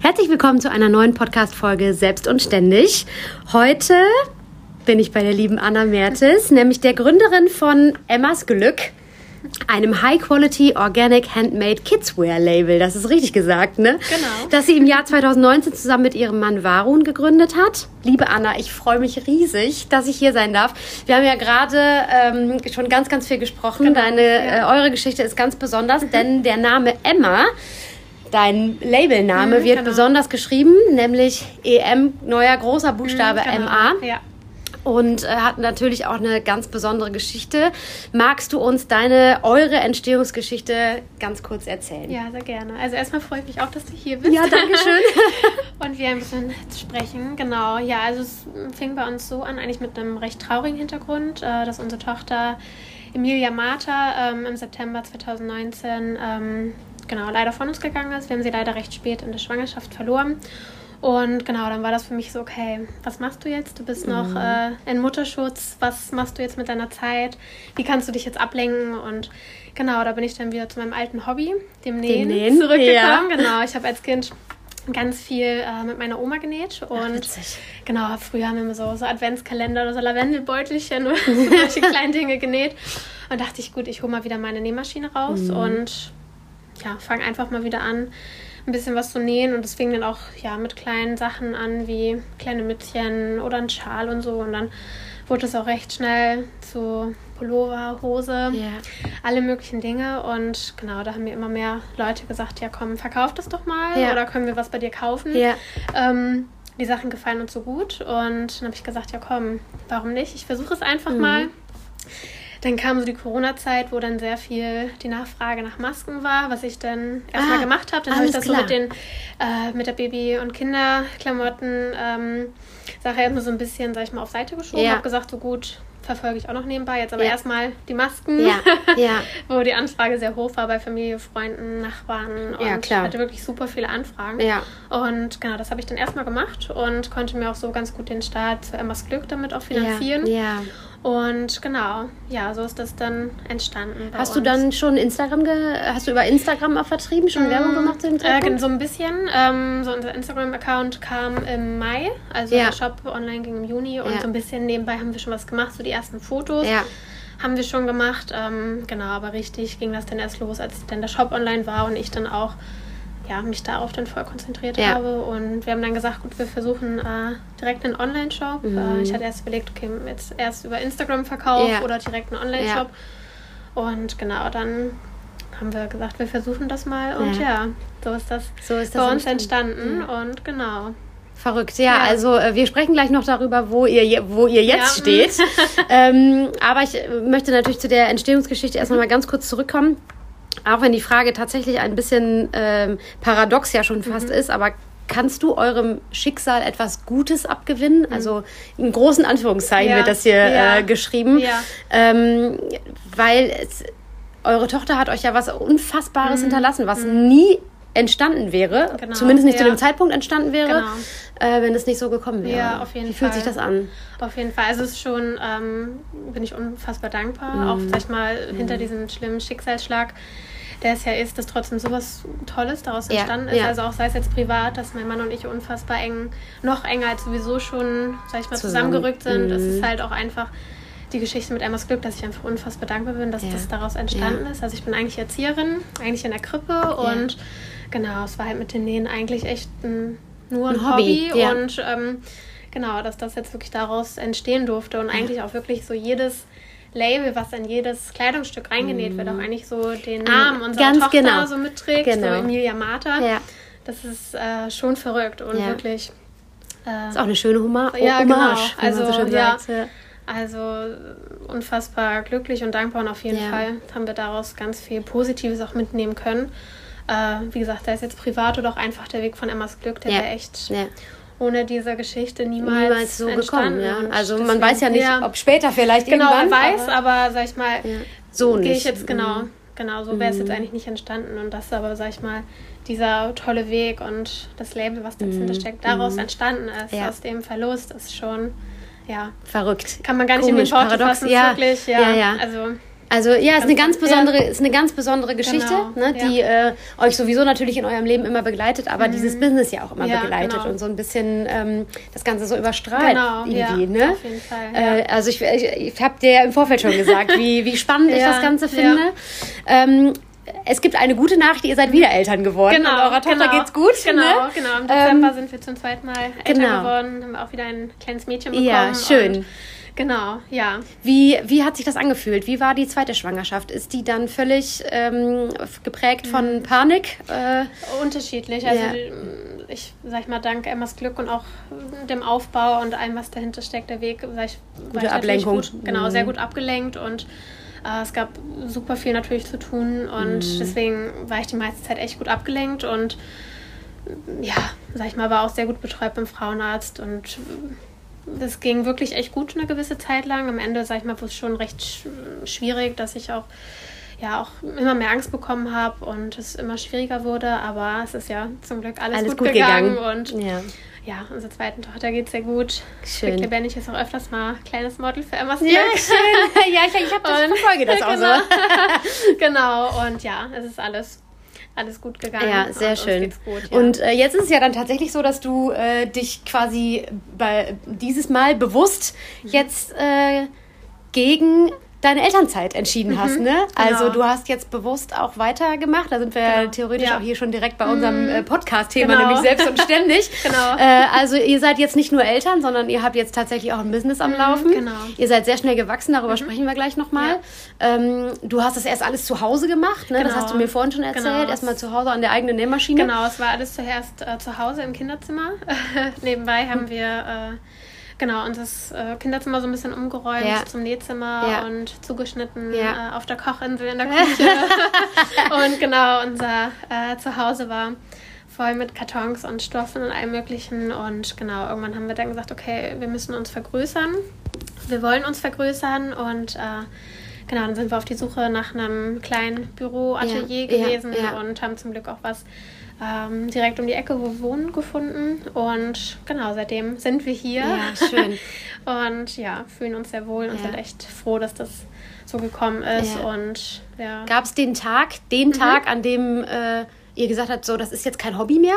Herzlich willkommen zu einer neuen Podcast-Folge Selbst und Ständig. Heute bin ich bei der lieben Anna Mertes, nämlich der Gründerin von Emmas Glück, einem High-Quality Organic Handmade Kidswear Label. Das ist richtig gesagt, ne? Genau. Das sie im Jahr 2019 zusammen mit ihrem Mann Varun gegründet hat. Liebe Anna, ich freue mich riesig, dass ich hier sein darf. Wir haben ja gerade ähm, schon ganz, ganz viel gesprochen. Genau, Deine, ja. äh, eure Geschichte ist ganz besonders, denn der Name Emma Dein Labelname Mhm, wird genau. besonders geschrieben, nämlich EM, neuer großer Buchstabe Genau. MA. Ja. Und äh, hat natürlich auch eine ganz besondere Geschichte. Magst du uns deine, eure Entstehungsgeschichte ganz kurz erzählen? ja, sehr gerne. Also erstmal freue ich mich auch, dass du hier bist. Ja, danke schön. Und wir ein bisschen sprechen. Genau. Ja, also es fing bei uns so an, eigentlich mit einem recht traurigen Hintergrund, äh, dass unsere Tochter Emilia Marta ähm, im September 2019 ähm, genau leider von uns gegangen ist. Wir haben sie leider recht spät in der Schwangerschaft verloren. Und genau, dann war das für mich so, okay, was machst du jetzt? Du bist noch äh, in Mutterschutz, was machst du jetzt mit deiner Zeit? Wie kannst du dich jetzt ablenken? Und genau, da bin ich dann wieder zu meinem alten Hobby, dem Nähen, Nähen, zurückgekommen. ja. Genau, ich habe als Kind ganz viel äh, mit meiner Oma genäht und witzig. genau, früher haben wir immer so, so Adventskalender oder so Lavendelbeutelchen oder solche kleinen Dinge genäht und dachte ich, gut, ich hole mal wieder meine Nähmaschine raus Mhm. und ja, fange einfach mal wieder an, ein bisschen was zu nähen und es fing dann auch ja mit kleinen Sachen an, wie kleine Mützchen oder ein Schal und so und dann wurde es auch recht schnell zu Pullover, Hose, Ja. alle möglichen Dinge und genau, da haben mir immer mehr Leute gesagt, ja komm, verkauf das doch mal Ja. oder können wir was bei dir kaufen? Ja. Ähm, die Sachen gefallen uns so gut und dann habe ich gesagt, ja komm, warum nicht? Ich versuche es einfach Mhm. mal. Dann kam so die Corona-Zeit, wo dann sehr viel die Nachfrage nach Masken war, was ich dann erstmal Ah, gemacht habe. Dann habe ich das so klar. mit den äh, mit der Baby- und Kinderklamotten ähm, Sache erstmal so ein bisschen, sag ich mal, auf Seite geschoben. Ja. Habe gesagt, so gut, verfolge ich auch noch nebenbei. Jetzt aber Ja. erstmal die Masken, Ja, ja. wo die Anfrage sehr hoch war bei Familie, Freunden, Nachbarn. Und Ja, klar. hatte wirklich super viele Anfragen. Ja. Und genau, das habe ich dann erstmal gemacht und konnte mir auch so ganz gut den Start zu Emmas Glück damit auch finanzieren. Ja. ja. Und genau, ja, so ist das dann entstanden. Hast du uns. dann schon Instagram, hast du über Instagram auch vertrieben, schon Werbung gemacht zu dem Äh, Zeitpunkt? so ein bisschen. Ähm, so unser Instagram-Account kam im Mai, also Ja. der Shop online ging im Juni und Ja. so ein bisschen nebenbei haben wir schon was gemacht, so die ersten Fotos Ja. haben wir schon gemacht. Ähm, genau, aber richtig ging das dann erst los, als dann der Shop online war und ich dann auch ja, mich darauf dann voll konzentriert Ja. habe. Und wir haben dann gesagt, gut, wir versuchen äh, direkt einen Online-Shop. Äh, ich hatte erst überlegt, okay, jetzt erst über Instagram Verkauf Mhm. Ja. oder direkt einen Online-Shop. Und genau, dann haben wir gesagt, wir versuchen das mal. Und Ja. ja, so ist das, So ist das bei uns entstanden. entstanden. Und genau. Verrückt, ja, Ja. Also äh, wir sprechen gleich noch darüber, wo ihr, wo ihr jetzt Ja. steht. ähm, aber ich möchte natürlich zu der Entstehungsgeschichte erstmal mal ganz kurz zurückkommen. Auch wenn die Frage tatsächlich ein bisschen ähm, paradox ja schon fast Mhm. ist, aber kannst du eurem Schicksal etwas Gutes abgewinnen? Mhm. Also in großen Anführungszeichen Ja. wird das hier Ja. äh, geschrieben. Ja. Ähm, weil es, eure Tochter hat euch ja was Unfassbares Mhm. hinterlassen, was nie entstanden wäre, Genau, zumindest nicht zu ja. dem Zeitpunkt entstanden wäre, Genau. äh, wenn es nicht so gekommen wäre. Ja, auf jeden Wie fühlt Fall. sich das an? Auf jeden Fall. Also es ist schon, ähm, bin ich unfassbar dankbar. Mhm. Auch, sag ich mal, hinter diesem schlimmen Schicksalsschlag der es ja ist, dass trotzdem sowas Tolles daraus entstanden ja, ist. Ja. Also auch sei es jetzt privat, dass mein Mann und ich unfassbar eng, noch enger als sowieso schon, sag ich mal, Zusammen. zusammengerückt sind. Es ist mhm. halt auch einfach die Geschichte mit Emmas Glück, dass ich einfach unfassbar dankbar bin, dass ja. das daraus entstanden ist. Also ich bin eigentlich Erzieherin, eigentlich in der Krippe und genau, es war halt mit den Nähen eigentlich echt ein, nur ein, ein Hobby, Hobby und ähm, genau, dass das jetzt wirklich daraus entstehen durfte und eigentlich auch wirklich so jedes Label, was in jedes Kleidungsstück reingenäht wird, auch mhm. eigentlich so den Namen unserer Ganz Tochter genau. so mitträgt, genau. so Emilia Martha. Ja. Das ist äh, schon verrückt und ja. wirklich. Äh, ist auch eine schöne Humor ja, Hommage, genau. also, so ja, ja. Also unfassbar glücklich und dankbar und auf jeden ja. Fall haben wir daraus ganz viel Positives auch mitnehmen können. Äh, wie gesagt, da ist jetzt privat oder auch einfach der Weg von Emmas Glück, der wäre echt ohne diese Geschichte niemals, niemals so gekommen. Ja. Also deswegen, man weiß ja nicht, ja, ob später vielleicht genau, irgendwann. Genau, weiß, aber, aber, sag ich mal, ja. so nicht. ich jetzt genau, mhm. genau, so wäre es mhm. jetzt eigentlich nicht entstanden und das aber, sag ich mal, dieser tolle Weg und das Label, was dahinter mhm. steckt, daraus mhm. entstanden ist, ja. aus dem Verlust, ist schon ja verrückt. Kann man gar nicht Komisch, in den Worte fassen, ja. wirklich, ja. ja, ja. Also also ja, ist eine ganz besondere, ja. ist eine ganz besondere Geschichte, genau, ne, die ja. äh, euch sowieso natürlich in eurem Leben immer begleitet, aber mhm. dieses Business ja auch immer ja, begleitet genau. und so ein bisschen ähm, das Ganze so überstrahlt genau, irgendwie. ne? Auf jeden Fall. Äh, also ich, ich, ich habe dir ja im Vorfeld schon gesagt, wie, wie spannend ich das Ganze finde. Ähm, es gibt eine gute Nachricht, ihr seid wieder Eltern geworden. Genau. Und eurer Tochter genau, geht's gut. Genau, ne? genau. Im Dezember ähm, sind wir zum zweiten Mal Eltern genau. geworden, haben auch wieder ein kleines Mädchen bekommen. Ja, schön. Genau, ja. Wie, wie hat sich das angefühlt? Wie war die zweite Schwangerschaft? Ist die dann völlig ähm, geprägt von mhm. Panik? Äh, Unterschiedlich. Also ja. ich sag mal, dank Emmas Glück und auch dem Aufbau und allem, was dahinter steckt, der Weg, sag ich, Gute war Ablenkung. Gut, genau, mhm. sehr gut abgelenkt und äh, es gab super viel natürlich zu tun und mhm. deswegen war ich die meiste Zeit echt gut abgelenkt und ja, sag ich mal, war auch sehr gut betreut beim Frauenarzt und das ging wirklich echt gut eine gewisse Zeit lang. Am Ende, sag ich mal, war es schon recht schwierig, dass ich auch ja auch immer mehr Angst bekommen habe und es immer schwieriger wurde, aber es ist ja zum Glück alles, alles gut, gut, gegangen, gegangen. und ja. ja, unserer zweiten Tochter geht es sehr gut. Schön. Lebendig ist auch öfters mal kleines Model für Emmas Glück. Ja, schön. ja, ich, ich habe das verfolge das auch genau. so. genau, und ja, es ist alles alles gut gegangen. Ja, sehr schön. Gut, ja. Und äh, jetzt ist es ja dann tatsächlich so, dass du äh, dich quasi bei dieses Mal bewusst mhm. jetzt äh, gegen deine Elternzeit entschieden hast, mhm, ne? Genau. Also du hast jetzt bewusst auch weitergemacht. Da sind wir genau. theoretisch ja. auch hier schon direkt bei unserem mhm. äh, Podcast-Thema, genau. nämlich selbst und ständig. genau. Äh, also ihr seid jetzt nicht nur Eltern, sondern ihr habt jetzt tatsächlich auch ein Business am mhm, Laufen. Genau. Ihr seid sehr schnell gewachsen, darüber mhm. sprechen wir gleich nochmal. Ja. Ähm, du hast das erst alles zu Hause gemacht, ne? Das hast du mir vorhin schon erzählt. Genau. Erstmal zu Hause an der eigenen Nähmaschine. Genau, es war alles zuerst äh, zu Hause im Kinderzimmer. Nebenbei haben wir äh, Genau, und das äh, Kinderzimmer so ein bisschen umgeräumt ja. zum Nähzimmer ja. und zugeschnitten ja. äh, auf der Kochinsel in der Küche. und genau, unser äh, Zuhause war voll mit Kartons und Stoffen und allem Möglichen. Und genau, irgendwann haben wir dann gesagt, okay, wir müssen uns vergrößern. Wir wollen uns vergrößern und äh, genau, dann sind wir auf die Suche nach einem kleinen Büro, Atelier gewesen und haben zum Glück auch was ähm, direkt um die Ecke, wo wir wohnen, gefunden. Und genau, seitdem sind wir hier. Ja, schön. und ja, fühlen uns sehr wohl und ja. sind echt froh, dass das so gekommen ist. Ja. Und ja. Gab es den Tag, den mhm. Tag, an dem äh, ihr gesagt habt, so, das ist jetzt kein Hobby mehr?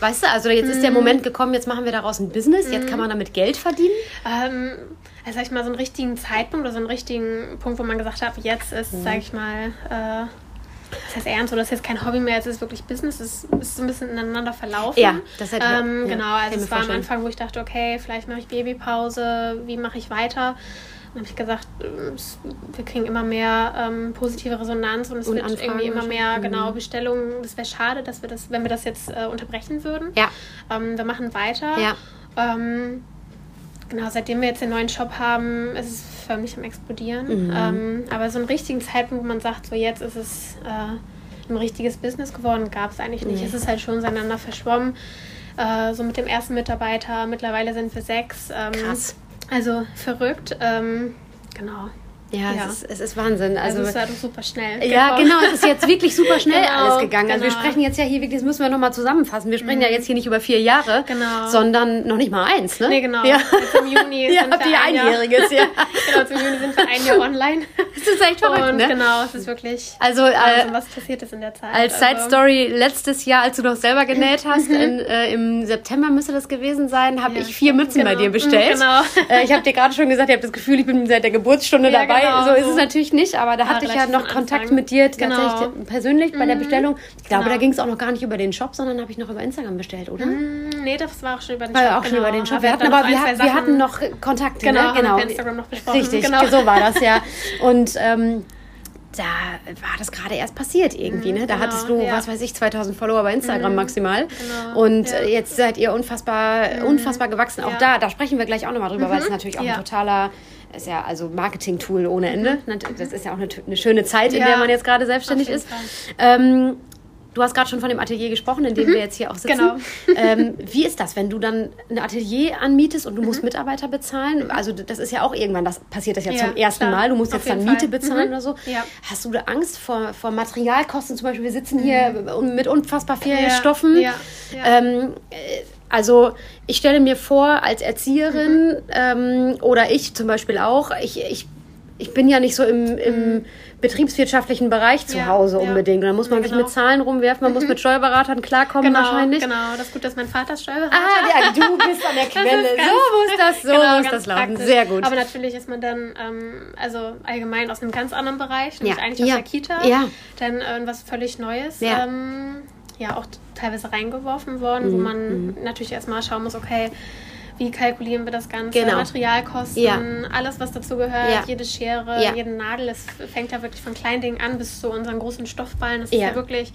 Weißt du, also jetzt ist der mhm. Moment gekommen, jetzt machen wir daraus ein Business, jetzt kann mhm. man damit Geld verdienen? Ähm, also sag ich mal, so einen richtigen Zeitpunkt oder so einen richtigen Punkt, wo man gesagt hat, jetzt ist, mhm. sag ich mal, äh, das heißt ernst oder das ist jetzt kein Hobby mehr, es ist wirklich Business, es ist so ein bisschen ineinander verlaufen. Ja, das hätte ähm, ja, Genau, also es war am Anfang, wo ich dachte, okay, vielleicht mache ich Babypause, wie mache ich weiter? Dann habe ich gesagt, wir kriegen immer mehr ähm, positive Resonanz und es und wird Anfragen irgendwie immer mehr mhm. genau Bestellungen. Es wäre schade, dass wir das, wenn wir das jetzt äh, unterbrechen würden. Ja. Ähm, wir machen weiter. Ja. Ähm, genau, seitdem wir jetzt den neuen Shop haben, ist es förmlich am Explodieren. Mhm. Ähm, aber so einen richtigen Zeitpunkt, wo man sagt, so jetzt ist es äh, ein richtiges Business geworden, gab es eigentlich nicht. Nee. Es ist halt schon seinander verschwommen. Äh, so mit dem ersten Mitarbeiter, mittlerweile sind wir sechs. Ähm, Krass. Also verrückt. Ähm, genau. Ja, ja. Es, ist, es ist Wahnsinn. Also, also es war doch super schnell. Ja, genau, es ist jetzt wirklich super schnell genau, alles gegangen. Genau. Also wir genau. sprechen jetzt ja hier wirklich, das müssen wir nochmal zusammenfassen. Wir sprechen mhm. ja jetzt hier nicht über vier Jahre, genau. sondern noch nicht mal eins, ne? Nee, genau. Ja. Jetzt im Juni ja, sind wir ein Einjähriges, ja. genau, zum Juni sind wir ein Jahr online. Das ist echt verrückt, Und ne? genau, es ist wirklich also, äh, also, was passiert ist in der Zeit. Als also. Side Story, letztes Jahr, als du noch selber genäht hast, in, äh, im September müsste das gewesen sein, habe ja, ich vier Mützen genau. bei dir bestellt. Genau. Äh, ich habe dir gerade schon gesagt, ich habe das Gefühl, ich bin seit der Geburtsstunde ja, dabei. Genau, so ist es natürlich nicht, aber da hatte ich ja noch Kontakt mit dir genau. tatsächlich persönlich bei der mhm. Bestellung. Ich glaube, genau. da ging es auch noch gar nicht über den Shop, sondern habe ich noch über Instagram bestellt, oder? Mm, nee, das war auch schon über den Shop. War auch schon über den Shop. Wir hatten aber wir, wir hatten noch Kontakt. Genau, ne? genau. Instagram noch besprochen. Richtig, genau. so war das ja. Und ähm, da war das gerade erst passiert irgendwie, ne? Da genau, hattest du, ja. was weiß ich, 2000 Follower bei Instagram mhm, maximal. Genau, und ja. Äh, jetzt seid ihr unfassbar, mhm. unfassbar gewachsen. Auch ja. da, da sprechen wir gleich auch nochmal drüber, mhm. weil es natürlich auch ein totaler, ist ja also Marketing-Tool ohne Ende. Mhm. Das ist ja auch eine, eine schöne Zeit, in der man jetzt gerade selbstständig ist. Ähm, Du hast gerade schon von dem Atelier gesprochen, in dem mhm. wir jetzt hier auch sitzen. Genau. Ähm, wie ist das, wenn du dann ein Atelier anmietest und du mhm. musst Mitarbeiter bezahlen? Also das ist ja auch irgendwann, das passiert das ja, ja zum ersten klar. Mal. Du musst Auf jetzt dann Miete Fall. bezahlen mhm. oder so. Ja. Hast du da Angst vor, vor Materialkosten? Zum Beispiel, wir sitzen hier mhm. mit unfassbar vielen ja. Stoffen. Ähm, äh, also ich stelle mir vor, als Erzieherin mhm. ähm, oder ich zum Beispiel auch, ich, ich, ich bin ja nicht so im, im mhm betriebswirtschaftlichen Bereich zu ja, Hause unbedingt. Und dann muss man ja, genau. sich mit Zahlen rumwerfen, man muss mit Steuerberatern klarkommen genau, wahrscheinlich. Genau, das ist gut, dass mein Vater Steuerberater Ah, ja, du bist an der Quelle. so muss das, so genau, muss das laufen. Praktisch. Sehr gut. Aber natürlich ist man dann, ähm, also allgemein aus einem ganz anderen Bereich, nämlich ja. eigentlich aus der Kita. Ja. Dann äh, was völlig Neues. Ja. Ähm, ja, auch teilweise reingeworfen worden, mhm. wo man mhm. natürlich erstmal schauen muss, okay, wie kalkulieren wir das Ganze, genau. Materialkosten, ja. alles, was dazu gehört, ja. jede Schere, ja. jeden Nagel. Es fängt ja wirklich von kleinen Dingen an bis zu unseren großen Stoffballen. Das ist ja wirklich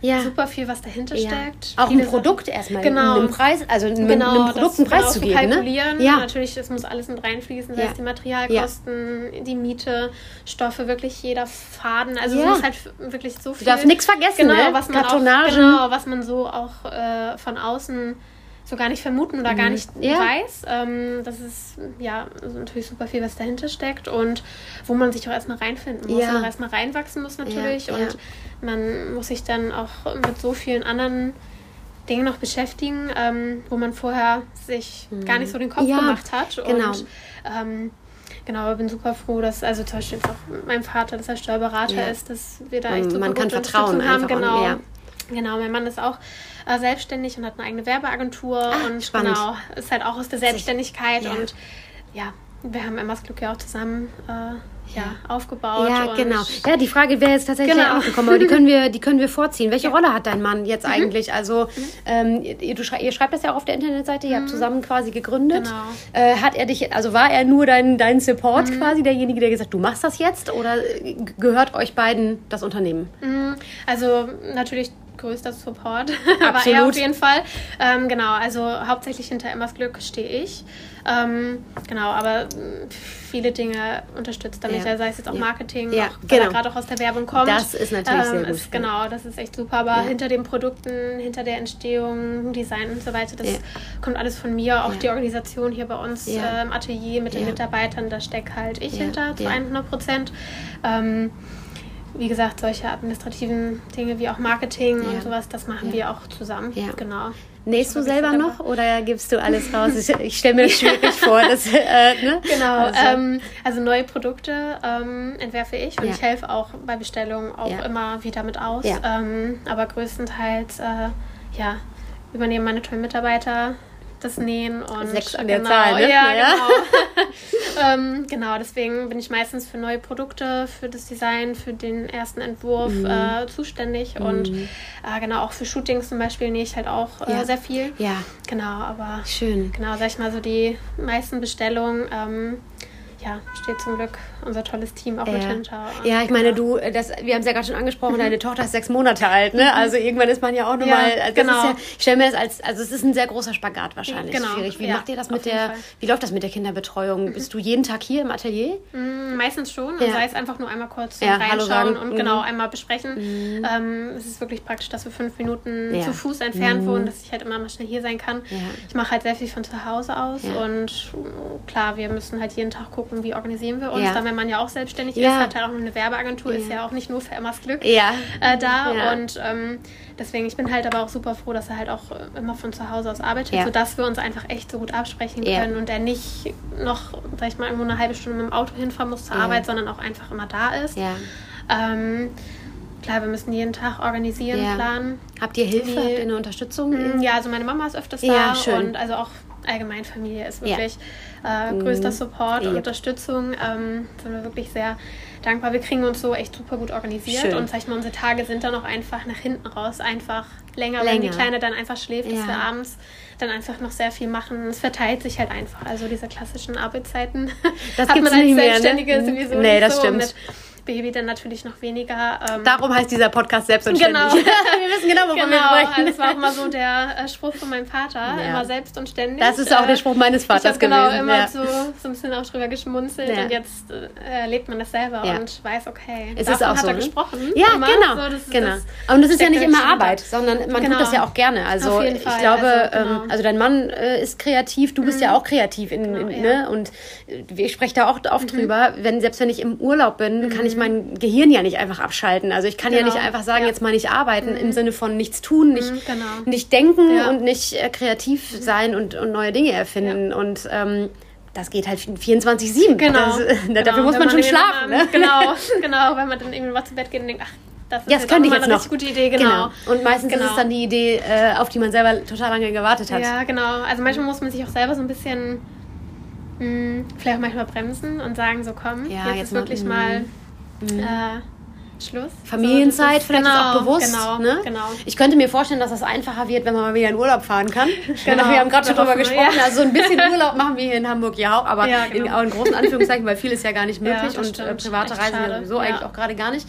ja. super viel, was dahinter ja. steckt. Auch ein Produkt erstmal, genau. einen Preis, also genau, einem Produkt einen Preis zu geben. Ne? Kalkulieren. Ne? Ja. Natürlich, es muss alles mit reinfließen, das heißt die Materialkosten, die Miete, Stoffe, wirklich jeder Faden. Also es muss halt wirklich so viel. Du darfst nichts vergessen, genau, ne? was man Auch, genau, was man so auch äh, von außen so gar nicht vermuten oder gar mhm. nicht ja. weiß. Ähm, das ist ja also natürlich super viel, was dahinter steckt und wo man sich auch erstmal reinfinden muss ja. und auch erstmal reinwachsen muss natürlich. Ja. Und man muss sich dann auch mit so vielen anderen Dingen noch beschäftigen, ähm, wo man vorher sich mhm. gar nicht so den Kopf gemacht hat. Genau. Und, ähm, genau, bin super froh, dass also zum Beispiel auch mein Vater, dass er Steuerberater ist, dass wir da echt super man kann vertrauen haben. Genau. Genau, mein Mann ist auch äh, selbstständig und hat eine eigene Werbeagentur ah, und spannend. genau, ist halt auch aus der Selbstständigkeit ja. und ja, wir haben Emmas Glück ja auch zusammen äh, ja, aufgebaut. Ja, genau. Ja, die Frage wäre jetzt tatsächlich genau. auch gekommen, aber die können wir, die können wir vorziehen. Welche ja. Rolle hat dein Mann jetzt mhm. eigentlich? Also, mhm. ähm, ihr, du schrei ihr schreibt das ja auch auf der Internetseite, ihr mhm. habt zusammen quasi gegründet. Genau. Äh, hat er dich, also war er nur dein, dein Support mhm. quasi, derjenige, der gesagt du machst das jetzt oder gehört euch beiden das Unternehmen? Mhm. Also, natürlich größter Support, aber er auf jeden Fall. Ähm, genau, also hauptsächlich hinter Emmas Glück stehe ich. Ähm, genau, aber viele Dinge unterstützt damit, ja. sei es jetzt auch Marketing, ja, auch, weil genau. er gerade auch aus der Werbung kommt. Das ist natürlich ähm, sehr gut. Ist, genau, das ist echt super, aber ja. hinter den Produkten, hinter der Entstehung, Design und so weiter, das kommt alles von mir. Auch die Organisation hier bei uns im Atelier mit den Mitarbeitern, da stecke halt ich hinter zu 100 Prozent. Ähm, wie gesagt, solche administrativen Dinge wie auch Marketing ja. und sowas, das machen ja. wir auch zusammen. Ja. Genau. Nähst du selber noch oder gibst du alles raus? Ich, ich stelle mir das schwierig vor. Dass, äh, ne? Genau, also, ähm, also neue Produkte ähm, entwerfe ich und ich helfe auch bei Bestellungen auch immer wieder mit aus. Ähm, aber größtenteils äh, ja, übernehmen meine tollen Mitarbeiter das Nähen und sechs an der genau, Zahl, ne? Ja, ja. genau. ähm, genau, deswegen bin ich meistens für neue Produkte, für das Design, für den ersten Entwurf mhm. äh, zuständig mhm. und äh, genau auch für Shootings zum Beispiel nähe ich halt auch äh, ja. sehr viel. Ja. Genau, aber schön. Genau, sag ich mal so die meisten Bestellungen. Ähm, ja, steht zum Glück unser tolles Team auch ja. mit hinter. Ja, ich meine, du, das, wir haben es ja gerade schon angesprochen, mhm. deine Tochter ist sechs Monate alt, ne? Mhm. Also irgendwann ist man ja auch nochmal, ja, also genau. Ja, ich stelle mir das als, also es ist ein sehr großer Spagat wahrscheinlich genau. schwierig. Wie macht ihr das mit der, wie läuft das mit der Kinderbetreuung? Mhm. Bist du jeden Tag hier im Atelier? Mhm, meistens schon, ja. sei es einfach nur einmal kurz reinschauen und genau mhm. einmal besprechen. Mhm. Ähm, es ist wirklich praktisch, dass wir fünf Minuten zu Fuß entfernt wohnen, dass ich halt immer mal schnell hier sein kann. Ich mache halt sehr viel von zu Hause aus und klar, wir müssen halt jeden Tag gucken, gucken, wie organisieren wir uns. Ja. Dann, wenn man ja auch selbstständig ja. ist, hat ja auch eine Werbeagentur, ist ja auch nicht nur für Emmas Glück äh, da. Und ähm, deswegen, ich bin halt aber auch super froh, dass er halt auch immer von zu Hause aus arbeitet, sodass wir uns einfach echt so gut absprechen können und er nicht noch, sag ich mal, irgendwo eine halbe Stunde mit dem Auto hinfahren muss zur Arbeit, sondern auch einfach immer da ist. Ähm, klar, wir müssen jeden Tag organisieren, ja. planen. Habt ihr Hilfe? Habt ihr eine Unterstützung? Mm, ja, also meine Mama ist öfters ja, da und also auch allgemein Familie ist wirklich ja. äh, größter Support, ja. Unterstützung. Ähm, sind wir wirklich sehr dankbar. Wir kriegen uns so echt super gut organisiert schön. und sag ich mal, unsere Tage sind dann auch einfach nach hinten raus einfach länger, länger. wenn die Kleine dann einfach schläft, dass wir abends dann einfach noch sehr viel machen. Es verteilt sich halt einfach. Also diese klassischen Arbeitszeiten das hat man als Selbstständige mehr, ne? sowieso nee, nicht das so. Stimmt. Mit Baby dann natürlich noch weniger. Ähm, Darum heißt dieser Podcast selbstständig. Genau. wir wissen genau, wovon genau. wir sprechen. Also das war auch immer so der äh, Spruch von meinem Vater, ja. immer selbst und ständig. Das ist auch der Spruch meines Vaters ich genau gewesen. immer ja. so, so ein bisschen auch drüber geschmunzelt ja. und jetzt äh, erlebt man das selber und weiß, okay, es ist auch hat so, er ne? gesprochen. Ja, immer. genau. So, das, genau. Das und das ist ja nicht immer Arbeit, sondern man genau. tut das ja auch gerne. Also ich Fall. glaube, also, ähm, genau. also, dein Mann äh, ist kreativ, du bist mhm. ja auch kreativ in, genau, in ne? und äh, ich spreche da auch oft mhm. drüber, wenn selbst wenn ich im Urlaub bin, kann ich mhm. Mein Gehirn ja nicht einfach abschalten. Also ich kann genau. ja nicht einfach sagen, ja. jetzt mal nicht arbeiten mhm. im Sinne von nichts tun, nicht, mhm, genau. nicht denken ja. und nicht äh, kreativ mhm. sein und, und neue Dinge erfinden. Ja. Und ähm, das geht halt 24-7. Genau. Das, genau. Dafür muss man, man schon schlafen. Ne? Genau, genau, wenn man dann irgendwie was zu Bett geht und denkt, ach, das ist ja, das könnte ich jetzt eine noch. gute Idee, genau. genau. Und meistens genau. ist es dann die Idee, äh, auf die man selber total lange gewartet hat. Ja, genau. Also manchmal muss man sich auch selber so ein bisschen mh, hm, vielleicht auch manchmal bremsen und sagen, so komm, ja, jetzt, jetzt ist wirklich mal, mhm. äh, Schluss. Familienzeit, so, vielleicht genau, auch bewusst. Genau, ne? genau. Ich könnte mir vorstellen, dass das einfacher wird, wenn man mal wieder in Urlaub fahren kann. Genau. Wir haben gerade schon drüber gesprochen. Ja. Also so ein bisschen Urlaub machen wir hier in Hamburg ja auch, aber ja, genau. in, auch in großen Anführungszeichen, weil viel ist ja gar nicht möglich ja, und äh, private Reisen schade. sowieso eigentlich auch gerade gar nicht.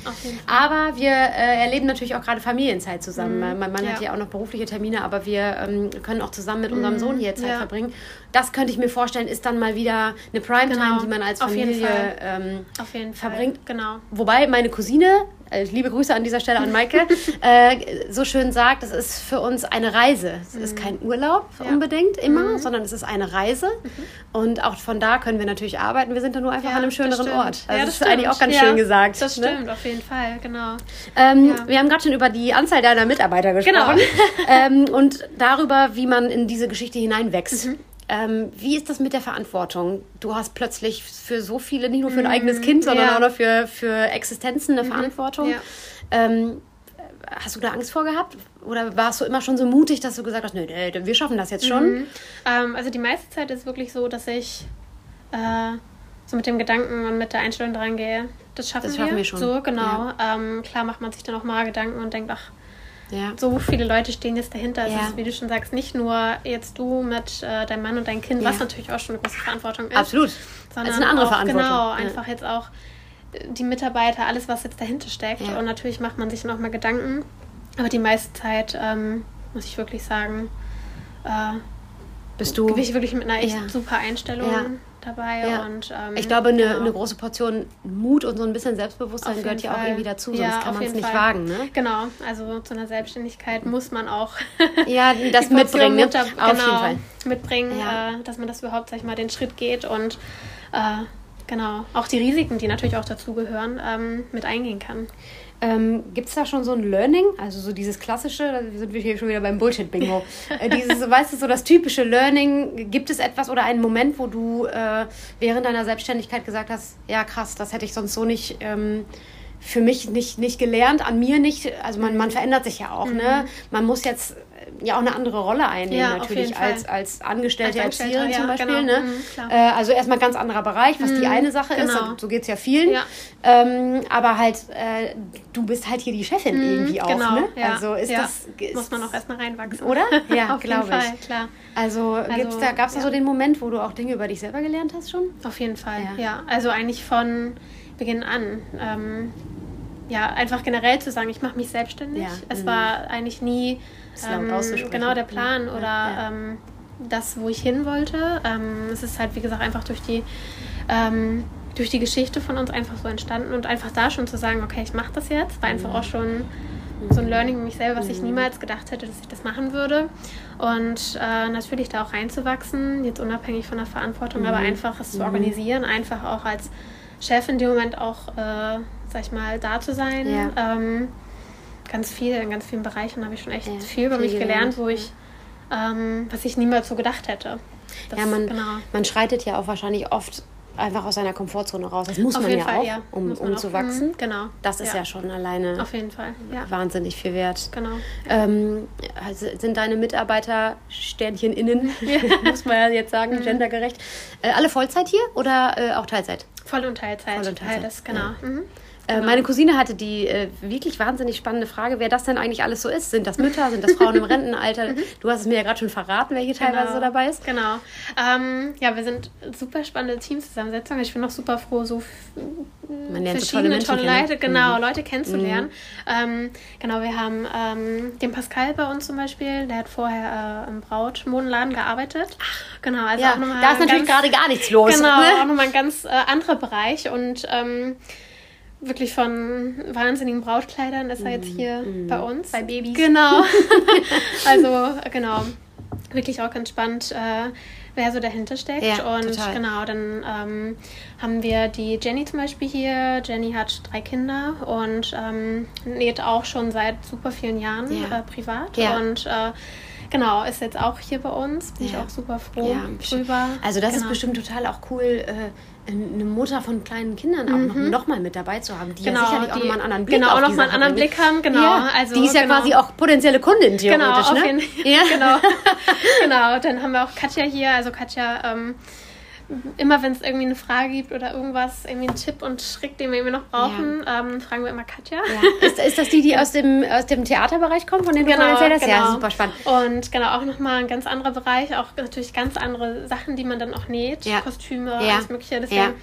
Aber wir äh, erleben natürlich auch gerade Familienzeit zusammen. Mhm. Mein Mann hat ja auch noch berufliche Termine, aber wir ähm, können auch zusammen mit unserem mhm. Sohn hier Zeit verbringen. Das könnte ich mir vorstellen, ist dann mal wieder eine Primetime, genau. die man als Familie ähm, verbringt. Genau. Wobei meine Cousine äh, liebe Grüße an dieser Stelle an Maike, äh, so schön sagt, es ist für uns eine Reise. Es ist mhm. kein Urlaub ja. unbedingt immer, mhm. sondern es ist eine Reise. Mhm. Und auch von da können wir natürlich arbeiten. Wir sind dann nur einfach ja, an einem schöneren Ort. Also ja, das, ist stimmt. eigentlich auch ganz schön gesagt. Das ne? stimmt, ne? auf jeden Fall, genau. Ähm, wir haben gerade schon über die Anzahl deiner Mitarbeiter gesprochen genau. ähm, und darüber, wie man in diese Geschichte hineinwächst. Ähm, wie ist das mit der Verantwortung? Du hast plötzlich für so viele, nicht nur für ein eigenes mhm. Kind, sondern ja. auch noch für, für Existenzen eine mhm. Verantwortung. Ja. Ähm, hast du da Angst vor gehabt? Oder warst du immer schon so mutig, dass du gesagt hast, nö, wir schaffen das jetzt schon? Mhm. Ähm, also die meiste Zeit ist wirklich so, dass ich äh, so mit dem Gedanken und mit der Einstellung dran gehe, das schaffen, das schaffen wir. wir. schon. So, genau. Ja. Ähm, klar macht man sich dann auch mal Gedanken und denkt, ach, ja. So viele Leute stehen jetzt dahinter. Es ist, wie du schon sagst, nicht nur jetzt du mit äh, deinem Mann und deinem Kind, ja. was natürlich auch schon eine große Verantwortung ist. Absolut. Sondern das ist eine andere auch, Verantwortung. Genau, einfach jetzt auch die Mitarbeiter, alles, was jetzt dahinter steckt. Und natürlich macht man sich noch mal Gedanken. Aber die meiste Zeit, ähm, muss ich wirklich sagen, äh, bist du ich wirklich mit einer echt super Einstellung dabei. Ja. Und, ähm, ich glaube, eine, genau. eine, große Portion Mut und so ein bisschen Selbstbewusstsein gehört ja auch irgendwie dazu, sonst ja, kann man es nicht Fall. wagen. Ne? Genau, also zu einer Selbstständigkeit muss man auch ja, das mitbringen. Ne? Mutter, Auf jeden genau, Fall. Mitbringen, ja. äh, dass man das überhaupt, sag ich mal, den Schritt geht und äh, genau, auch die Risiken, die natürlich auch dazugehören, ähm, mit eingehen kann. Ähm, Gibt es da schon so ein Learning? Also so dieses klassische, da sind wir hier schon wieder beim Bullshit-Bingo. äh, dieses, weißt du, so das typische Learning. Gibt es etwas oder einen Moment, wo du äh, während deiner Selbstständigkeit gesagt hast, ja krass, das hätte ich sonst so nicht ähm, für mich nicht, nicht gelernt, an mir nicht. Also man, man verändert sich ja auch, ne? mhm. ne? Man muss jetzt ja auch eine andere Rolle einnehmen, ja, natürlich als, als Angestellte als Erzieherin ja, zum Beispiel. Genau. Ne? Mhm, äh, also erstmal ganz anderer Bereich, was mhm, die eine Sache genau. ist, so geht es ja vielen. Ja. Ähm, aber halt, äh, du bist halt hier die Chefin mhm, irgendwie auch. Genau, ne? Also ist das. Ist, Muss man auch erstmal reinwachsen. Oder? Ja, glaube ich. Klar. Also, also da, gab es da so den Moment, wo du auch Dinge über dich selber gelernt hast schon? Auf jeden Fall, ja. Also eigentlich von Beginn an. Ähm, ja, einfach generell zu sagen, ich mache mich selbstständig. Es mhm. war eigentlich nie ähm, genau der Plan ja, oder ja. Ähm, das, wo ich hin wollte. Ähm, es ist halt, wie gesagt, einfach durch die, ähm, durch die Geschichte von uns einfach so entstanden und einfach da schon zu sagen, okay, ich mache das jetzt, war einfach mhm. auch schon so ein Learning für mich selber, was ich niemals gedacht hätte, dass ich das machen würde. Und äh, natürlich da auch reinzuwachsen, jetzt unabhängig von der Verantwortung, aber einfach es zu organisieren, einfach auch als Chef in dem Moment auch, äh, sag ich mal, da zu sein. Ja. Ähm, ganz viel, in ganz vielen Bereichen habe ich schon echt Ja, viel über viel mich gelernt, gelernt, wo ich, ähm, was ich niemals so gedacht hätte. Das, ja, man, genau. man schreitet ja auch wahrscheinlich oft einfach aus seiner Komfortzone raus. Das muss Auf man ja Fall, auch, ja. um, um zu wachsen. Mhm, genau. Das ist ja, Ja. schon alleine Auf jeden Fall, ja. wahnsinnig viel wert. Genau. Ähm, also sind deine Mitarbeiter Sternchen innen, muss man ja jetzt sagen, Mhm. gendergerecht, äh, alle Vollzeit hier oder äh, auch Teilzeit? Voll- und Teilzeit. Voll- und Teilzeit, Beides, genau. ja. Mhm. Äh, meine Cousine hatte die äh, wirklich wahnsinnig spannende Frage, wer das denn eigentlich alles so ist. Sind das Mütter, sind das Frauen im Rentenalter? Du hast es mir ja gerade schon verraten, welche teilweise so dabei ist. Genau. Ähm, ja, wir sind super spannende Teamzusammensetzung. Ich bin auch super froh, so Man lernt so tolle verschiedene tolle kennen. Leute, genau, Leute kennenzulernen. Ähm, genau, wir haben ähm, den Pascal bei uns zum Beispiel, der hat vorher äh, im Brautmodenladen gearbeitet. Genau, also Ja, auch nochmal da ist natürlich gerade gar nichts los. Genau, ne? auch nochmal ein ganz äh, anderer Bereich und ähm, wirklich von wahnsinnigen Brautkleidern ist er jetzt hier bei uns. Bei Babys. Genau. also, genau. Wirklich auch ganz spannend, äh, wer so dahinter steckt. Ja, und total. genau, dann ähm, haben wir die Jenny zum Beispiel hier. Jenny hat drei Kinder und ähm, näht auch schon seit super vielen Jahren Ja. äh, privat. Ja. Und äh, genau, ist jetzt auch hier bei uns. Bin Ja. ich auch super froh Ja, drüber. Also das ist Genau. bestimmt total auch cool, äh, eine Mutter von kleinen Kindern auch noch, noch mal mit dabei zu haben, die ja sicherlich auch Mhm. die- noch mal einen anderen Blick genau, auf auch noch mal einen anderen. Blick haben, genau. Ja, also, die ist ja genau. quasi auch potenzielle Kundin theoretisch, Genau, auf ne? jeden Ja. genau. genau, dann haben wir auch Katja hier. Also Katja, ähm, immer wenn es irgendwie eine Frage gibt oder irgendwas, irgendwie einen Tipp und Trick, den wir irgendwie noch brauchen, ähm, fragen wir immer Katja. Ja. Ist, ist das die, die aus dem, aus dem Theaterbereich kommt, von denen du Genau, erzählt hast? Ja, genau. super spannend. Und genau, auch nochmal ein ganz anderer Bereich, auch natürlich ganz andere Sachen, die man dann auch näht, Ja. Kostüme, Ja. alles mögliche. Deswegen Ja.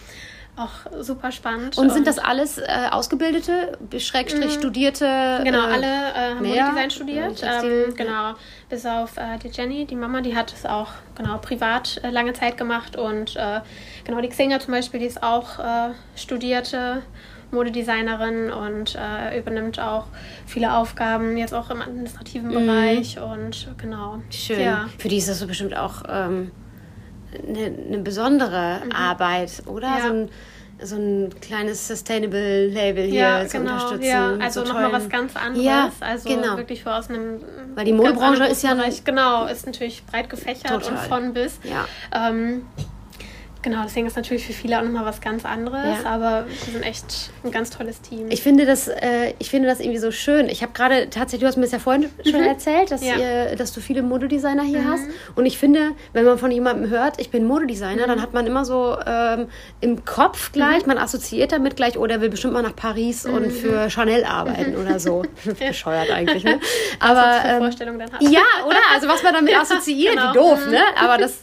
Auch super spannend. Und sind das alles äh, ausgebildete, Schrägstrich studierte? Genau, äh, alle äh, haben Modedesign studiert. Ähm, genau, bis auf äh, die Jenny, die Mama, die hat es auch genau privat äh, lange Zeit gemacht. Und äh, genau, die Xenia zum Beispiel, die ist auch studierte Modedesignerin und übernimmt auch viele Aufgaben, jetzt auch im administrativen Bereich. Und genau. Schön. Ja. Für die ist das so bestimmt auch ähm, eine, eine besondere Arbeit, oder? Mhm. Ja. So, ein, so ein kleines Sustainable Label hier Ja, zu genau. unterstützen. Ja, also so nochmal was ganz anderes. Ja, also genau. wirklich für aus einem. Weil die Modebranche ist ja Bereich. Genau, ist natürlich breit gefächert Total. und von bis. Ja. Ähm, genau, deswegen ist natürlich für viele auch nochmal was ganz anderes, Ja. aber wir sind echt ein ganz tolles Team. Ich finde das, äh, ich finde das irgendwie so schön. Ich habe gerade tatsächlich, du hast mir das ja vorhin schon erzählt, dass, Mhm. Ja. Mhm. ihr, dass du viele Modedesigner hier hast. Und ich finde, wenn man von jemandem hört, ich bin Modedesigner, Mhm. dann hat man immer so ähm, im Kopf gleich, man assoziiert damit gleich, oh, der will bestimmt mal nach Paris Mhm. und für Chanel arbeiten oder so. Bescheuert eigentlich, ne? was Aber für ähm, Vorstellungen dann hat. ja, oder? Also was man damit assoziiert, genau. wie doof, ne? Aber das,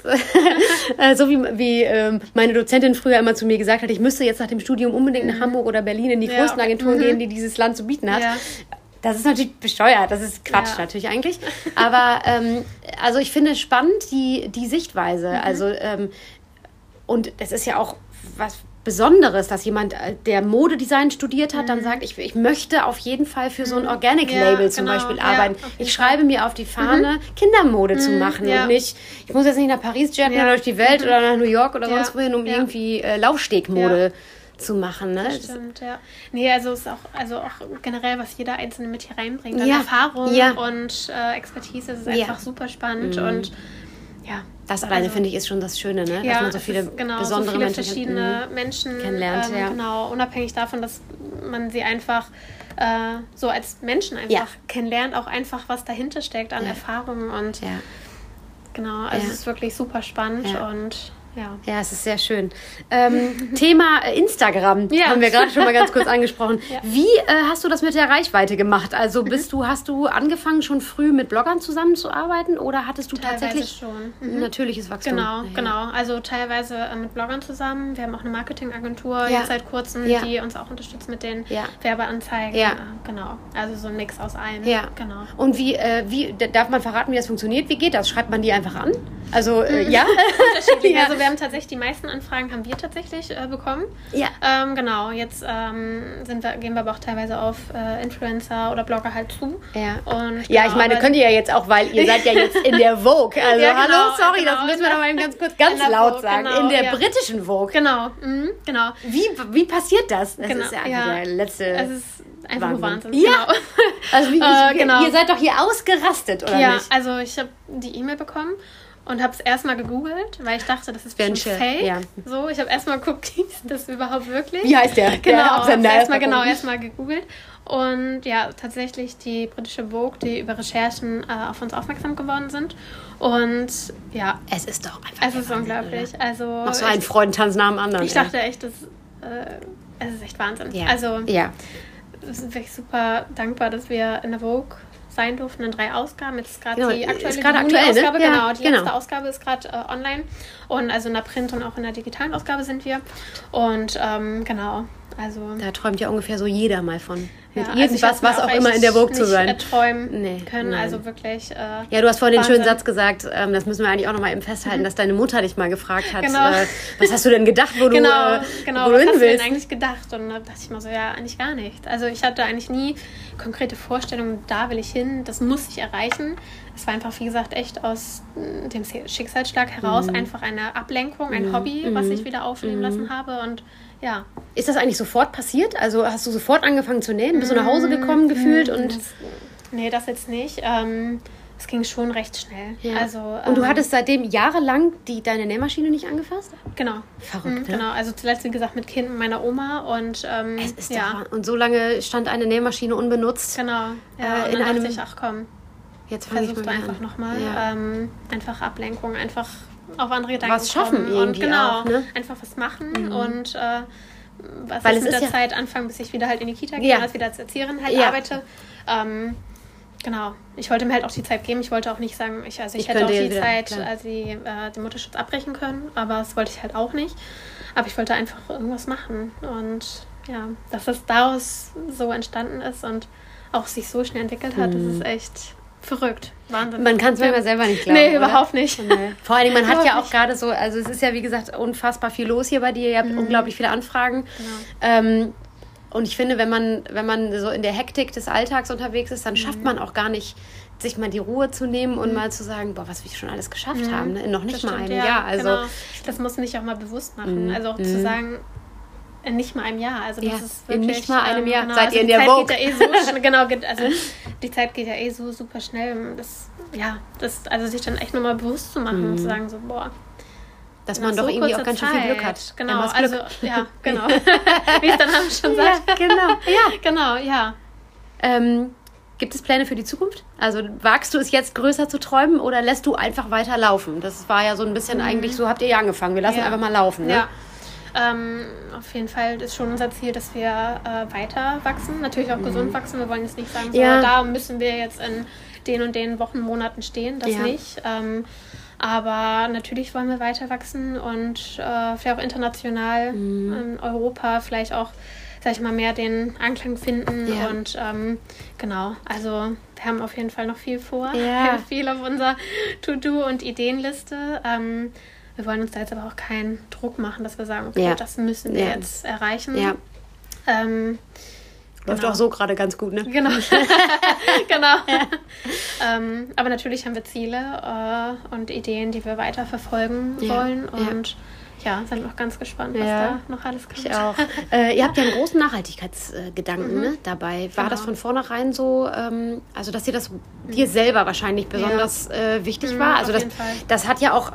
äh, so wie, wie ähm, meine Dozentin früher immer zu mir gesagt hat, ich müsste jetzt nach dem Studium unbedingt nach Hamburg oder Berlin in die Mhm. Ja. größten Agenturen Mhm. gehen, die dieses Land zu bieten hat. Ja. Das ist natürlich bescheuert, das ist Quatsch Ja. natürlich eigentlich. Aber ähm, also ich finde spannend die, die Sichtweise. Mhm. Also ähm, und es ist ja auch was Besonderes, dass jemand, äh, der Modedesign studiert hat, dann sagt, ich, ich möchte auf jeden Fall für so ein Organic-Label Mhm. Ja, zum genau. Beispiel Ja, arbeiten. jeden ich. Mhm. schreibe mir auf die Fahne, Kindermode zu machen ja. und nicht, ich muss jetzt nicht nach Paris jetten Ja. oder durch die Welt oder nach New York oder Ja, sonst wohin, um ja. irgendwie äh, Laufstegmode zu machen. Ne? Das stimmt, ja. Nee, also ist auch, also auch generell, was jeder Einzelne mit hier reinbringt, an Ja, Erfahrung ja. und äh, Expertise, das ist Ja. einfach super spannend und ja. Das alleine Also- finde ich ist schon das Schöne, ne? dass Ja, man so viele ist, genau, besondere so viele Menschen verschiedene Menschen kennenlernt, ähm, ja. Genau, unabhängig davon, dass man sie einfach äh, so als Menschen einfach Ja. kennenlernt, auch einfach was dahinter steckt an. Erfahrungen und Ja. genau, also es ist wirklich super spannend und ja. Ja, es ist sehr schön. Ähm, Thema äh, Instagram Ja. haben wir gerade schon mal ganz kurz angesprochen. Ja. Wie äh, hast du das mit der Reichweite gemacht? Also bist du, hast du angefangen schon früh mit Bloggern zusammenzuarbeiten oder hattest du Teilweise tatsächlich schon. ein natürliches Wachstum? Genau, genau. Also teilweise äh, mit Bloggern zusammen. Wir haben auch eine Marketingagentur jetzt seit kurzem, die uns auch unterstützt mit den. Werbeanzeigen. Ja. Äh, genau. Also so ein Mix aus allem. Ja. Genau. Und wie, äh, wie darf man verraten, wie das funktioniert? Wie geht das? Schreibt man die einfach an? Also, äh, ja. Unterschiedlich. Also wir haben tatsächlich die meisten Anfragen haben wir tatsächlich äh, bekommen. Ja. Ähm, genau, jetzt ähm, sind wir, gehen wir aber auch teilweise auf äh, Influencer oder Blogger halt zu. Ja. Und, Ja, genau, ich meine, könnt ihr ja jetzt auch, weil ihr seid ja jetzt in der Vogue. Also, Ja, genau, hallo, sorry, genau. das müssen wir noch mal eben ganz kurz ganz laut Vogue, sagen. genau, in der ja. britischen Vogue. Genau, mhm, genau. Wie, wie passiert das? Das Genau, ist ja ja. der letzte. Es ist einfach nur Wahnsinn. Ja. Genau. also, wie, Äh, wie, genau. ihr seid doch hier ausgerastet, oder ja, nicht? also ich habe die E-Mail bekommen und habe es erstmal gegoogelt, weil ich dachte, das ist Scherz, fake. ja. So, ich habe erstmal geguckt, ist das überhaupt wirklich? Wie heißt der? Der Genau, hab's erstmal genau erstmal gegoogelt und ja, tatsächlich die britische Vogue, die über Recherchen äh, auf uns aufmerksam geworden sind und ja, Es ist doch einfach. es ist der Wahnsinn, unglaublich. oder? Also Mach so einen Freudentanz nach dem anderen. ich, ich dachte echt, das äh, es ist echt Wahnsinn. ja. Also ja. wir sind wirklich super dankbar, dass wir in der Vogue sein durften in drei Ausgaben. Jetzt ist gerade Genau, die aktuelle gerade aktuell, ne? Juni-Ausgabe, Ja, genau. Die genau. letzte Ausgabe ist gerade äh, online. Und also in der Print- und auch in der digitalen Ausgabe sind wir. Und ähm, genau, also. Da träumt ja ungefähr so jeder mal von. Mit ja, also irgendwas, mir was auch immer echt in der Vogue zu sein. erträumen Nee, können. nein. Also wirklich. Äh, Ja, du hast vorhin den schönen. Satz gesagt, ähm, das müssen wir eigentlich auch nochmal eben festhalten, dass deine Mutter dich mal gefragt hat, Genau. äh, was hast du denn gedacht, wo Genau, du, äh, genau. wo Was hin hast du denn willst? eigentlich gedacht? Und da dachte ich mir so, ja, eigentlich gar nicht. Also ich hatte eigentlich nie konkrete Vorstellungen, da will ich hin, das muss ich erreichen. Es war einfach, wie gesagt, echt aus mm, dem Schicksalsschlag heraus Mhm. einfach eine Ablenkung, ein Hobby, was ich wieder aufleben Mhm. lassen habe. Und ja, Ist das eigentlich sofort passiert? Also hast du sofort angefangen zu nähen? Bist du nach Hause gekommen gefühlt? Und, das, nee, das jetzt nicht. Ähm, es ging schon recht schnell. ja. Also, und du ähm, hattest seitdem jahrelang die, deine Nähmaschine nicht angefasst? Genau. Verrückt, Mhm, ne? Genau, also zuletzt, wie gesagt, mit Kind meiner Oma und ähm, Es ist ja, und so lange stand eine Nähmaschine unbenutzt. genau. Ja, Äh, und in dann einem- dachte ich, ach komm, Jetzt versuchst du einfach nochmal. Ja. Ähm, einfach Ablenkung, einfach auf andere Gedanken Was schaffen kommen und genau, auch, ne? einfach was machen und äh, was Weil ist es mit ist der ja- Zeit anfangen, bis ich wieder halt in die Kita gehe Ja. und als wieder als Erzieherin halt Ja. arbeite. Ähm, genau. Ich wollte mir halt auch die Zeit geben. Ich wollte auch nicht sagen, ich, also ich, Ich hätte auch die wieder- Zeit, klar. also die, äh, den Mutterschutz abbrechen können, aber das wollte ich halt auch nicht. Aber ich wollte einfach irgendwas machen und ja, dass es daraus so entstanden ist und auch sich so schnell entwickelt hat, das ist echt verrückt. Wahnsinn. Mhm. Man kann es Ja. manchmal selber nicht glauben. Nee, oder? überhaupt nicht. Nee. Vor allen Dingen, man hat ja auch gerade so, also es ist ja wie gesagt unfassbar viel los hier bei dir. Ihr habt Mhm. unglaublich viele Anfragen. Genau. Ähm, und ich finde, wenn man, wenn man so in der Hektik des Alltags unterwegs ist, dann Mhm. schafft man auch gar nicht, sich mal die Ruhe zu nehmen und mal zu sagen, boah, was wir schon alles geschafft haben. Ne? In noch nicht Mhm. Das mal stimmt, einem Jahr. Also genau. Das muss man sich auch mal bewusst machen. Also auch zu sagen, in nicht mal einem Jahr. Also das Ja, ist in wirklich, nicht mal einem ähm, Jahr. Genau, Seid also ihr in der Vogue? geht ja eh so. Genau, also die Zeit geht ja eh so super schnell. Das, ja, das, also sich dann echt nochmal bewusst zu machen und zu sagen so, boah, dass man doch so irgendwie auch ganz schön viel Glück hat. Genau, Emmas also Glück. ja, genau. Wie es Name schon ja, sagt. genau. Ja. Genau, ja. Ähm, gibt es Pläne für die Zukunft? Also wagst du es jetzt größer zu träumen oder lässt du einfach weiter laufen? Das war ja so ein bisschen eigentlich, so habt ihr ja angefangen. Wir lassen Mhm. Ja. einfach mal laufen. Ne? Ja. Ähm, auf jeden Fall ist schon unser Ziel, dass wir äh, weiter wachsen. Natürlich auch gesund wachsen. Wir wollen jetzt nicht sagen, so, Mhm. Ja. da müssen wir jetzt in den und den Wochen, Monaten stehen. Das Ja. nicht. Ähm, aber natürlich wollen wir weiter wachsen und äh, vielleicht auch international Mhm. in Europa vielleicht auch, sag ich mal, mehr den Anklang finden. Ja. Und ähm, genau, also wir haben auf jeden Fall noch viel vor. Ja. Wir haben viel auf unserer To-Do- und Ideenliste. Ähm, wir wollen uns da jetzt aber auch keinen Druck machen, dass wir sagen, okay, Ja. das müssen wir Ja. jetzt erreichen. Ja. Ähm, Läuft Genau. auch so gerade ganz gut, ne? genau. genau. Ähm, aber natürlich haben wir Ziele äh, und Ideen, die wir weiter verfolgen Ja. wollen. Ja. Und ja, sind noch ganz gespannt, was Ja. da noch alles kommt. Ich auch. Äh, ihr habt ja einen großen Nachhaltigkeitsgedanken ne, dabei. War Genau. das von vornherein so, ähm, also dass dir das dir selber wahrscheinlich besonders äh, wichtig Mhm, war? auf Also das, jeden Fall. das hat ja auch,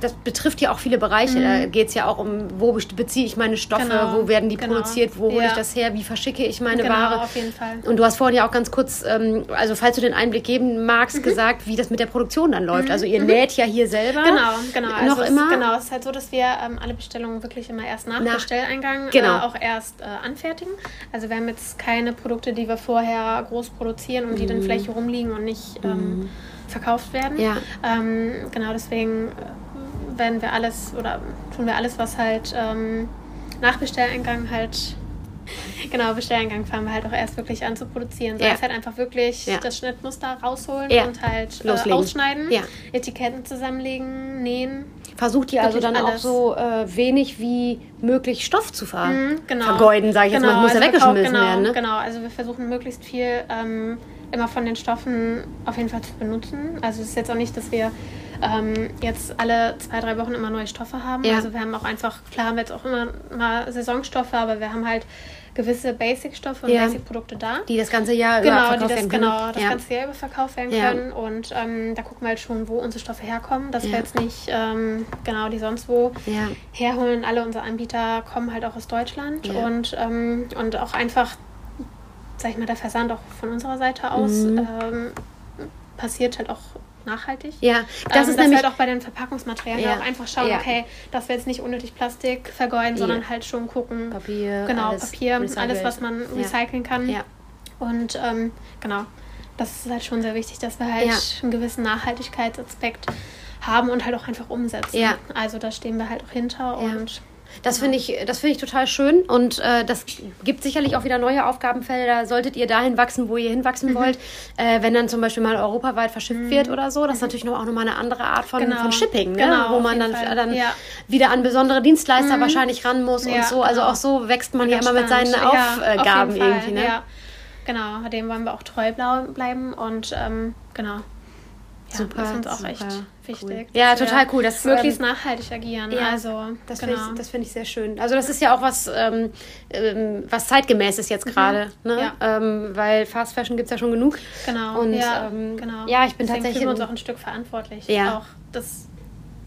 das betrifft ja auch viele Bereiche. Da geht es ja auch um, wo beziehe ich meine Stoffe, Mhm. Genau, wo werden die genau. produziert, wo hole Ja. ich das her, wie verschicke ich meine Genau, Ware. auf jeden Fall. Und du hast vorhin ja auch ganz kurz, ähm, also falls du den Einblick geben magst, gesagt, wie das mit der Produktion dann läuft. Also ihr näht ja hier selber. Mhm. Genau, genau. Noch Also es, immer. Genau, es ist halt so, dass wir ähm, alle Bestellungen wirklich immer erst nach, Nach- Bestelleingang Genau. äh, auch erst äh, anfertigen. Also wir haben jetzt keine Produkte, die wir vorher groß produzieren und die dann vielleicht hier rumliegen und nicht ähm, verkauft werden. Mhm. Ja. Ähm, genau, deswegen äh, werden wir alles oder tun wir alles, was halt ähm, nach Bestelleingang halt genau, Bestelleingang fangen wir halt auch erst wirklich an zu produzieren. So Ja. ist halt einfach wirklich Ja. das Schnittmuster rausholen Ja. und halt äh, ausschneiden. Etiketten zusammenlegen, nähen. Versucht ihr also dann auch alles. so äh, wenig wie möglich Stoff zu ver Mhm, genau. vergeuden, sage ich jetzt mal. Genau, Muss ja also wir weggeschmissen genau, werden, ne? Genau, also wir versuchen möglichst viel ähm, immer von den Stoffen auf jeden Fall zu benutzen. Also es ist jetzt auch nicht, dass wir ähm, jetzt alle zwei, drei Wochen immer neue Stoffe haben. Ja. Also wir haben auch einfach, klar haben wir jetzt auch immer mal Saisonstoffe, aber wir haben halt gewisse Basic-Stoffe und Ja. Basic-Produkte da. Die das ganze Jahr über Genau, die verkauft das, werden können. genau, das ja. ganze Jahr über verkauft werden Ja. können. Und ähm, da gucken wir halt schon, wo unsere Stoffe herkommen, dass wir jetzt nicht ähm, genau die sonst wo herholen. Alle unsere Anbieter kommen halt auch aus Deutschland und, ähm, und auch einfach, sag ich mal, der Versand auch von unserer Seite aus Mhm. ähm, passiert halt auch nachhaltig. ja, das ähm, ist nämlich... halt auch bei den Verpackungsmaterialien Ja. auch einfach schauen, Ja. okay, dass wir jetzt nicht unnötig Plastik vergeuden, Ja. sondern halt schon gucken, Papier, genau, alles Papier, recycelt. alles, was man recyceln kann. Ja. Und ähm, genau, das ist halt schon sehr wichtig, dass wir halt einen gewissen Nachhaltigkeitsaspekt haben und halt auch einfach umsetzen. Ja. Also da stehen wir halt auch hinter und Das finde ich, das finde ich total schön und äh, das gibt sicherlich auch wieder neue Aufgabenfelder. Solltet ihr dahin wachsen, wo ihr Mhm. hinwachsen wollt, äh, wenn dann zum Beispiel mal europaweit verschifft wird oder so, das ist natürlich noch, auch nochmal eine andere Art von, Genau. von Shipping, ne? Genau, wo auf man dann, dann Ja. wieder an besondere Dienstleister wahrscheinlich ran muss und Ja, so. Also genau. auch so wächst man ja immer mit seinen. Ja, auf Aufgaben Fall, irgendwie. Ne? Ja. Genau, dem wollen wir auch treu bleiben und ähm, genau. Ja, Super, das ist uns auch super echt cool. wichtig. Ja, dass wir total cool. Das, möglichst ähm, nachhaltig agieren. Ja, also, Das genau. finde ich, das finde ich sehr schön. Also das ist ja auch was, ähm, ähm, was zeitgemäß ist jetzt gerade, ne? Mhm. Ja. Ähm, weil Fast Fashion gibt es ja schon genug. Genau, Und, ja, ähm, genau. ja, ich bin Deswegen tatsächlich fühlen wir uns auch ein Stück verantwortlich, Ja. auch das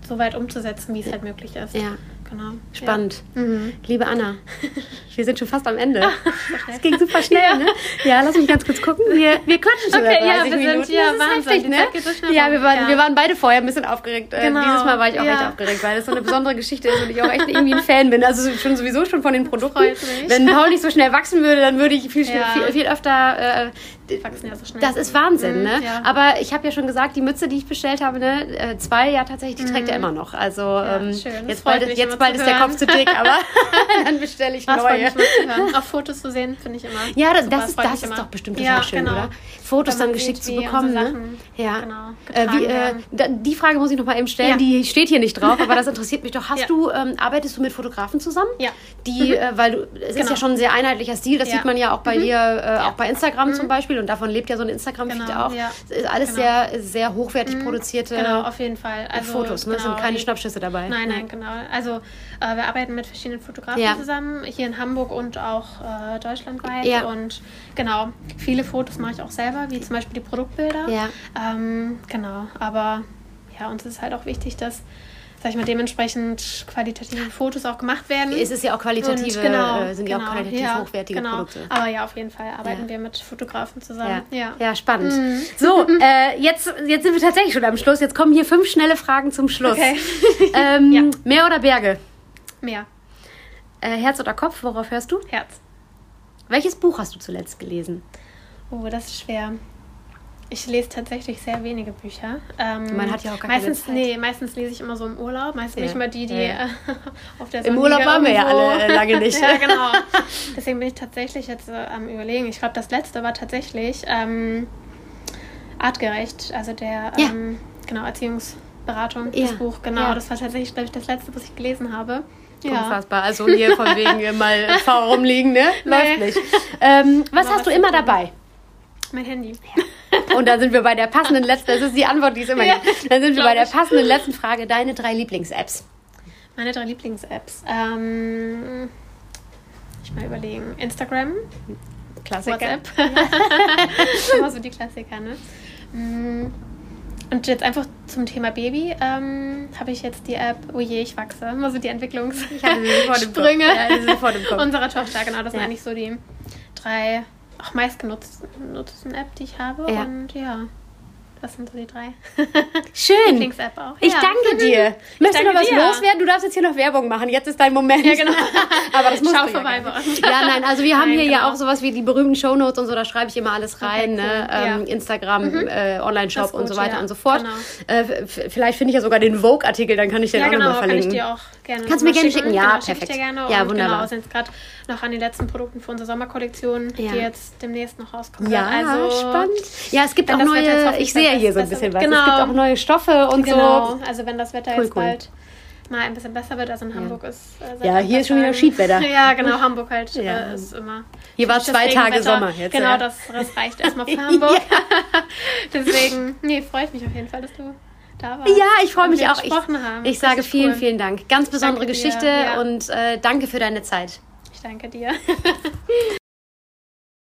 so weit umzusetzen, wie es halt möglich ist. Ja, Genau. spannend. Ja. Mhm. Liebe Anna, wir sind schon fast am Ende. schnell. Es ging super schnell, Ja. ne? Ja, lass mich ganz kurz gucken. Wir, wir quatschen schon Okay, ja, 30 wir sind- Minuten. ja, das ist Wahnsinn, heftig, ne? So ja, wir waren, Ja. wir waren beide vorher ein bisschen aufgeregt. Äh, Genau. Dieses Mal war ich auch Ja. echt aufgeregt, weil das so eine besondere Geschichte ist und ich auch echt irgendwie ein Fan bin. Also schon sowieso schon von den Produkten. Wenn Paul nicht so schnell wachsen würde, dann würde ich viel, viel, viel öfter... Äh, Die wachsen ja so schnell. das ist Wahnsinn, Mhm, ne? ja. Aber ich habe ja schon gesagt, die Mütze, die ich bestellt habe, ne, äh, zwei, ja tatsächlich, die trägt er immer noch. Also ähm, Mhm. schön. Jetzt bald, mich jetzt bald ist der. Kopf zu dick, aber dann bestelle ich freut neue. Auf Fotos zu sehen, finde ich immer. Ja, das, super, das, ist, das ist immer. doch bestimmt total ja, schön, genau. oder? Fotos dann geschickt zu bekommen, ne? Ja. genau, äh, wie, äh, da, die Frage muss ich noch mal eben stellen, Ja. die steht hier nicht drauf, aber das interessiert mich doch. Hast Ja. du, ähm, arbeitest du mit Fotografen zusammen? Ja. Die, äh, weil du, es ist Genau. ja schon ein sehr einheitlicher Stil, das Ja. sieht man ja auch bei dir, äh, auch bei Instagram zum Mhm. Beispiel und davon lebt ja so ein Instagram-Feed Genau, auch. ja. Ist alles Genau. sehr, sehr hochwertig produzierte Genau, auf jeden Fall. Also, Fotos, ne? Es genau, sind keine Schnappschüsse dabei. Nein, nein, genau. Also äh, wir arbeiten mit verschiedenen Fotografen Ja. zusammen, hier in Hamburg und auch äh, deutschlandweit. Ja. Und genau, viele Fotos mache ich auch selber, wie zum Beispiel die Produktbilder. Ja. Ähm, genau, aber ja, uns ist halt auch wichtig, dass, sag ich mal, dementsprechend qualitative Fotos auch gemacht werden. Es ist ja auch qualitative, Und genau, äh, sind ja auch genau, qualitativ ja, hochwertige genau. Produkte. Aber ja, auf jeden Fall arbeiten Ja. wir mit Fotografen zusammen. Ja. ja, spannend. So, äh, jetzt, jetzt sind wir tatsächlich schon am Schluss. Jetzt kommen hier fünf schnelle Fragen zum Schluss. Okay. Ähm. Meer oder Berge? Mehr. Äh, Herz oder Kopf? Worauf hörst du? Herz. Welches Buch hast du zuletzt gelesen? Oh, das ist schwer. Ich lese tatsächlich sehr wenige Bücher. Ähm, Man hat ja auch gar keine meistens, Zeit. Nee, meistens lese ich immer so im Urlaub. Meistens Ja. nicht mal die, die Ja, ja. äh, auf der Im Sonne Urlaub liegen waren wir ja alle, lange nicht. ja, genau. Deswegen bin ich tatsächlich jetzt äh, am Überlegen. Ich glaube, das letzte war tatsächlich ähm, artgerecht. Also der Ja. ähm, genau, Erziehungsberatung, Ja. das Buch. Genau, Ja. das war tatsächlich, glaube ich, das letzte, was ich gelesen habe. Ja. Unfassbar. Also hier von wegen mal faul rumliegen, ne? Läuft Nee. nicht. Ähm, was Aber hast du immer dabei? Mein Handy. Und dann sind wir bei der passenden letzten, das ist die Antwort, die es immer Ja, gibt. Dann sind wir bei der passenden letzten Frage, deine drei Lieblings-Apps. Meine drei Lieblings-Apps. Ähm, ich mal überlegen. Instagram, Klassiker. WhatsApp. Immer so die Klassiker, ne? Mm, Und jetzt einfach zum Thema Baby ähm, habe ich jetzt die App Oje, ich wachse. Immer so die Entwicklungs Ich hatte sie sofort im Kopf. Sprünge Ja, die im Kopf. unserer Tochter. Genau, das sind Ja. eigentlich so die drei auch meistgenutzten App, die ich habe. Ja. Und ja, Das sind so die drei. Schön. Lieblings-App auch. Ich Ja. danke dir. Möchtest du noch was dir. loswerden? Du darfst jetzt hier noch Werbung machen. Jetzt ist dein Moment. Ja, genau. Aber das musst Schau ja vorbei gar bei uns. Ja, nein, also wir haben Nein, hier ja genau. auch sowas wie die berühmten Shownotes und so, da schreibe ich immer alles rein, Okay, ne? cool. ähm, Ja. Mhm. Instagram, äh, Online-Shop und so weiter ja. und so fort. Genau. Äh, vielleicht finde ich ja sogar den Vogue-Artikel, dann kann ich den Ja, auch genau, nochmal kann ich verlinken. dir auch gerne Kannst du mir gerne schicken? Ja, genau, schick perfekt. Ich dir gerne. Ja, und wunderbar. Genau, sind jetzt gerade noch an den letzten Produkten für unsere Sommerkollektion, Ja. die jetzt demnächst noch rauskommen. ja, also, spannend. Ja, es gibt auch neue, ich sehe hier so ein bisschen was. Es Genau. gibt auch neue Stoffe und Genau, so. also wenn das Wetter Cool, jetzt cool. bald mal ein bisschen besser wird, also in Hamburg ist. Äh, Ja, hier ist schon wieder Tagen- Schiedwetter. Ja, genau, Hamburg halt Ja. äh, ist immer. Hier war zwei Tage. Sommer jetzt, Genau, ja. das, das reicht erstmal für Hamburg. Deswegen, nee, freue ich mich auf jeden Fall, dass du da warst. Ja, ich freue mich auch. Ich, haben. ich sage vielen, cool. vielen Dank. Ganz besondere Danke dir, Geschichte ja. und äh, danke für deine Zeit. Ich danke dir.